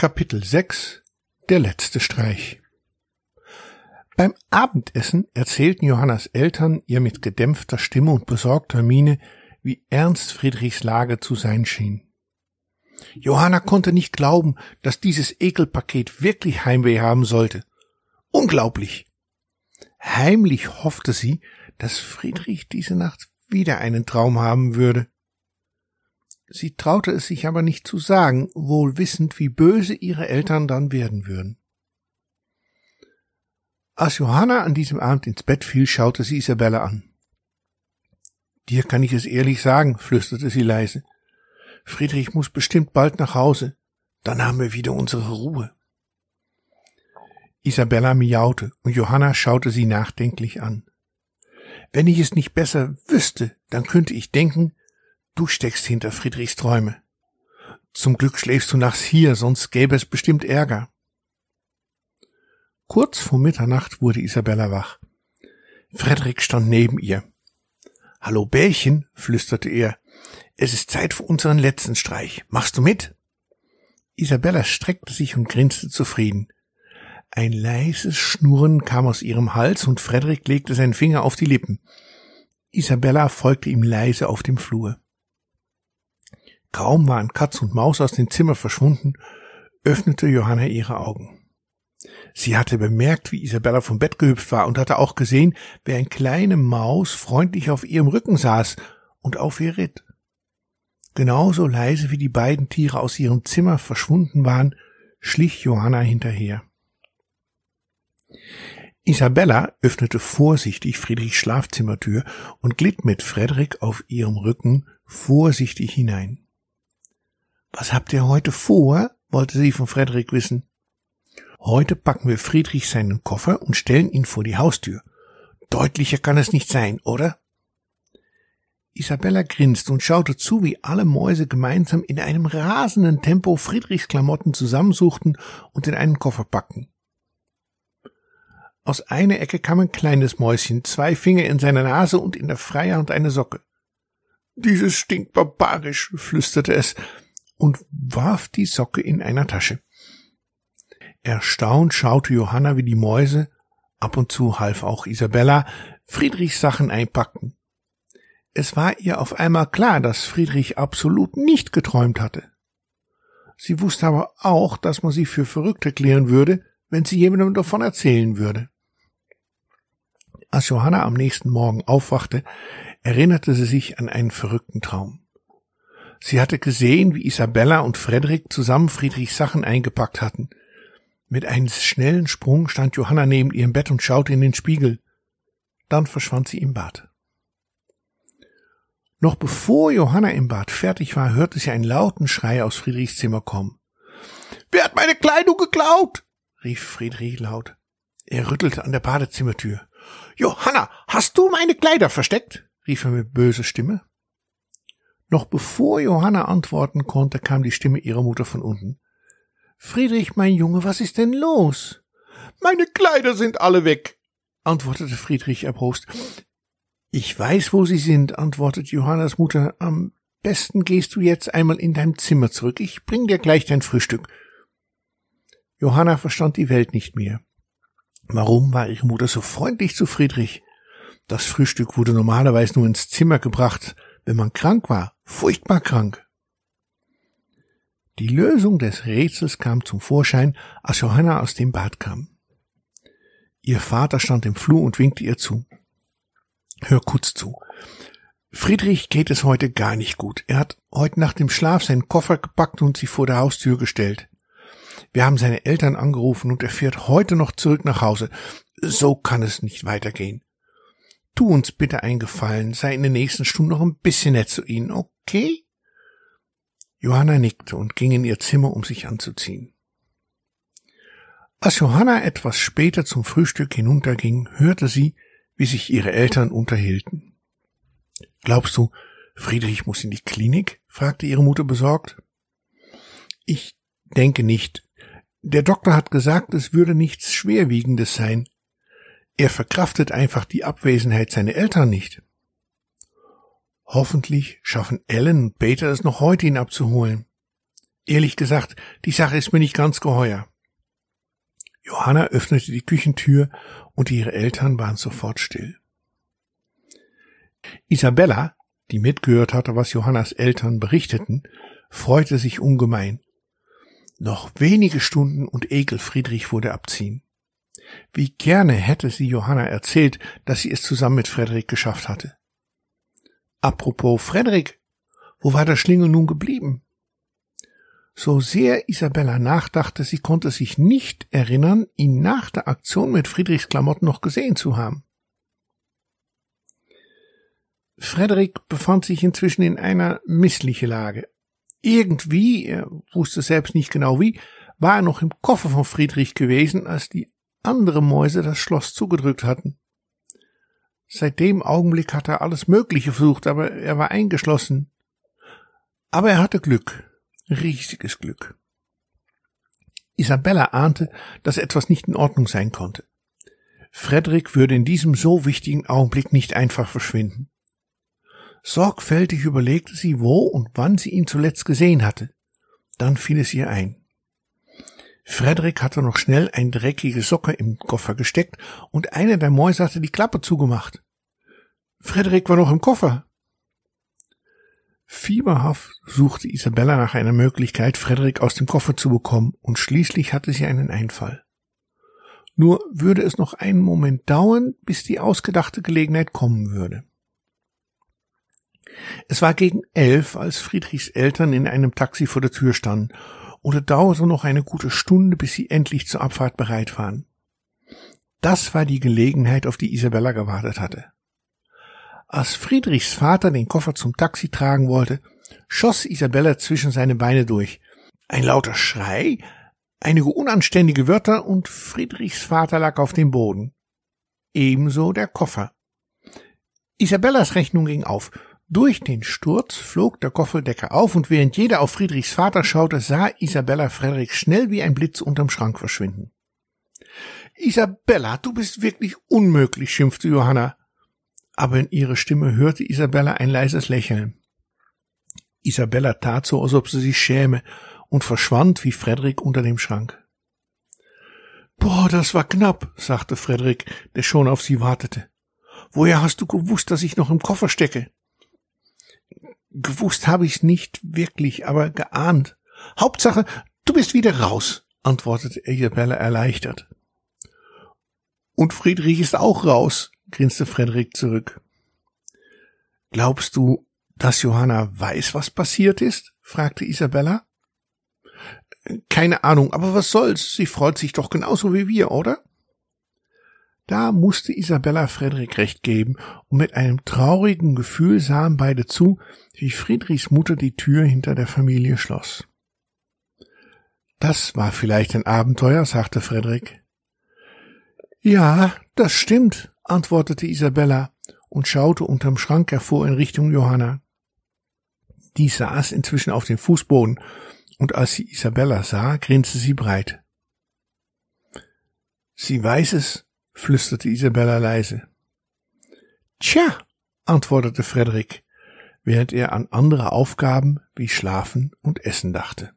Kapitel 6 Der letzte Streich Beim Abendessen erzählten Johannas Eltern ihr mit gedämpfter Stimme und besorgter Miene, wie ernst Friedrichs Lage zu sein schien. Johanna konnte nicht glauben, dass dieses Ekelpaket wirklich Heimweh haben sollte. Unglaublich! Heimlich hoffte sie, dass Friedrich diese Nacht wieder einen Traum haben würde. Sie traute es sich aber nicht zu sagen, wohl wissend, wie böse ihre Eltern dann werden würden. Als Johanna an diesem Abend ins Bett fiel, schaute sie Isabella an. Dir kann ich es ehrlich sagen, flüsterte sie leise. Friedrich muss bestimmt bald nach Hause. Dann haben wir wieder unsere Ruhe. Isabella miaute und Johanna schaute sie nachdenklich an. Wenn ich es nicht besser wüsste, dann könnte ich denken, Du steckst hinter Friedrichs Träume. Zum Glück schläfst du nachts hier, sonst gäbe es bestimmt Ärger. Kurz vor Mitternacht wurde Isabella wach. Frederik stand neben ihr. Hallo Bärchen, flüsterte er. Es ist Zeit für unseren letzten Streich. Machst du mit? Isabella streckte sich und grinste zufrieden. Ein leises Schnurren kam aus ihrem Hals und Frederik legte seinen Finger auf die Lippen. Isabella folgte ihm leise auf dem Flur. Kaum waren Katz und Maus aus dem Zimmer verschwunden, öffnete Johanna ihre Augen. Sie hatte bemerkt, wie Isabella vom Bett gehüpft war und hatte auch gesehen, wie ein kleine Maus freundlich auf ihrem Rücken saß und auf ihr ritt. Genauso leise wie die beiden Tiere aus ihrem Zimmer verschwunden waren, schlich Johanna hinterher. Isabella öffnete vorsichtig Friedrichs Schlafzimmertür und glitt mit Frederik auf ihrem Rücken vorsichtig hinein. Was habt ihr heute vor? wollte sie von Frederik wissen. Heute packen wir Friedrich seinen Koffer und stellen ihn vor die Haustür. Deutlicher kann es nicht sein, oder? Isabella grinste und schaute zu, wie alle Mäuse gemeinsam in einem rasenden Tempo Friedrichs Klamotten zusammensuchten und in einen Koffer packten. Aus einer Ecke kam ein kleines Mäuschen, zwei Finger in seiner Nase und in der Freihand eine Socke. Dieses stinkt barbarisch, flüsterte es und warf die Socke in einer Tasche. Erstaunt schaute Johanna, wie die Mäuse, ab und zu half auch Isabella, Friedrichs Sachen einpackten. Es war ihr auf einmal klar, dass Friedrich absolut nicht geträumt hatte. Sie wusste aber auch, dass man sie für verrückt erklären würde, wenn sie jemandem davon erzählen würde. Als Johanna am nächsten Morgen aufwachte, erinnerte sie sich an einen verrückten Traum. Sie hatte gesehen, wie Isabella und Frederik zusammen Friedrichs Sachen eingepackt hatten. Mit einem schnellen Sprung stand Johanna neben ihrem Bett und schaute in den Spiegel. Dann verschwand sie im Bad. Noch bevor Johanna im Bad fertig war, hörte sie einen lauten Schrei aus Friedrichs Zimmer kommen. Wer hat meine Kleidung geklaut? rief Friedrich laut. Er rüttelte an der Badezimmertür. Johanna, hast du meine Kleider versteckt? rief er mit böser Stimme. Noch bevor Johanna antworten konnte, kam die Stimme ihrer Mutter von unten. Friedrich, mein Junge, was ist denn los? Meine Kleider sind alle weg, antwortete Friedrich erbost. Ich weiß, wo sie sind, antwortete Johannas Mutter. Am besten gehst du jetzt einmal in dein Zimmer zurück. Ich bring dir gleich dein Frühstück. Johanna verstand die Welt nicht mehr. Warum war ihre Mutter so freundlich zu Friedrich? Das Frühstück wurde normalerweise nur ins Zimmer gebracht, wenn man krank war, furchtbar krank. Die Lösung des Rätsels kam zum Vorschein, als Johanna aus dem Bad kam. Ihr Vater stand im Flur und winkte ihr zu. Hör kurz zu. Friedrich geht es heute gar nicht gut. Er hat heute nach dem Schlaf seinen Koffer gepackt und sie vor der Haustür gestellt. Wir haben seine Eltern angerufen und er fährt heute noch zurück nach Hause. So kann es nicht weitergehen. Tu uns bitte einen Gefallen, sei in den nächsten Stunden noch ein bisschen nett zu ihnen, okay? Johanna nickte und ging in ihr Zimmer, um sich anzuziehen. Als Johanna etwas später zum Frühstück hinunterging, hörte sie, wie sich ihre Eltern unterhielten. Glaubst du, Friedrich muss in die Klinik? fragte ihre Mutter besorgt. Ich denke nicht. Der Doktor hat gesagt, es würde nichts Schwerwiegendes sein. Er verkraftet einfach die Abwesenheit seiner Eltern nicht. Hoffentlich schaffen Ellen und Peter es noch heute, ihn abzuholen. Ehrlich gesagt, die Sache ist mir nicht ganz geheuer. Johanna öffnete die Küchentür und ihre Eltern waren sofort still. Isabella, die mitgehört hatte, was Johannas Eltern berichteten, freute sich ungemein. Noch wenige Stunden und Ekel Friedrich wurde abziehen. Wie gerne hätte sie Johanna erzählt, dass sie es zusammen mit Frederik geschafft hatte. Apropos Frederik, wo war der Schlingel nun geblieben? So sehr Isabella nachdachte, sie konnte sich nicht erinnern, ihn nach der Aktion mit Friedrichs Klamotten noch gesehen zu haben. Frederik befand sich inzwischen in einer missliche Lage. Irgendwie, er wusste selbst nicht genau wie, war er noch im Koffer von Friedrich gewesen, als die andere Mäuse das Schloss zugedrückt hatten. Seit dem Augenblick hatte er alles Mögliche versucht, aber er war eingeschlossen. Aber er hatte Glück, riesiges Glück. Isabella ahnte, dass etwas nicht in Ordnung sein konnte. Frederik würde in diesem so wichtigen Augenblick nicht einfach verschwinden. Sorgfältig überlegte sie, wo und wann sie ihn zuletzt gesehen hatte. Dann fiel es ihr ein. Frederik hatte noch schnell ein dreckige Socke im Koffer gesteckt und eine der Mäuse hatte die Klappe zugemacht. Frederik war noch im Koffer. Fieberhaft suchte Isabella nach einer Möglichkeit, Frederik aus dem Koffer zu bekommen, und schließlich hatte sie einen Einfall. Nur würde es noch einen Moment dauern, bis die ausgedachte Gelegenheit kommen würde. Es war gegen elf, als Friedrichs Eltern in einem Taxi vor der Tür standen, und es dauerte noch eine gute Stunde, bis sie endlich zur Abfahrt bereit waren. Das war die Gelegenheit, auf die Isabella gewartet hatte. Als Friedrichs Vater den Koffer zum Taxi tragen wollte, schoss Isabella zwischen seine Beine durch. Ein lauter Schrei, einige unanständige Wörter und Friedrichs Vater lag auf dem Boden. Ebenso der Koffer. Isabellas Rechnung ging auf. Durch den Sturz flog der Kofferdecker auf und während jeder auf Friedrichs Vater schaute, sah Isabella Frederik schnell wie ein Blitz unterm Schrank verschwinden. Isabella, du bist wirklich unmöglich, schimpfte Johanna. Aber in ihrer Stimme hörte Isabella ein leises Lächeln. Isabella tat so, als ob sie sich schäme und verschwand wie Frederik unter dem Schrank. Boah, das war knapp, sagte Frederik, der schon auf sie wartete. Woher hast du gewusst, dass ich noch im Koffer stecke? Gewusst habe ich's nicht wirklich, aber geahnt. Hauptsache, du bist wieder raus, antwortete Isabella erleichtert. Und Friedrich ist auch raus, grinste Frederik zurück. Glaubst du, dass Johanna weiß, was passiert ist? fragte Isabella. Keine Ahnung, aber was soll's? Sie freut sich doch genauso wie wir, oder? Da musste Isabella Frederik recht geben, und mit einem traurigen Gefühl sahen beide zu, wie Friedrichs Mutter die Tür hinter der Familie schloss. Das war vielleicht ein Abenteuer, sagte Frederik. Ja, das stimmt, antwortete Isabella und schaute unterm Schrank hervor in Richtung Johanna. Die saß inzwischen auf dem Fußboden, und als sie Isabella sah, grinste sie breit. Sie weiß es, flüsterte Isabella leise. Tja, antwortete Frederik, während er an andere Aufgaben wie Schlafen und Essen dachte.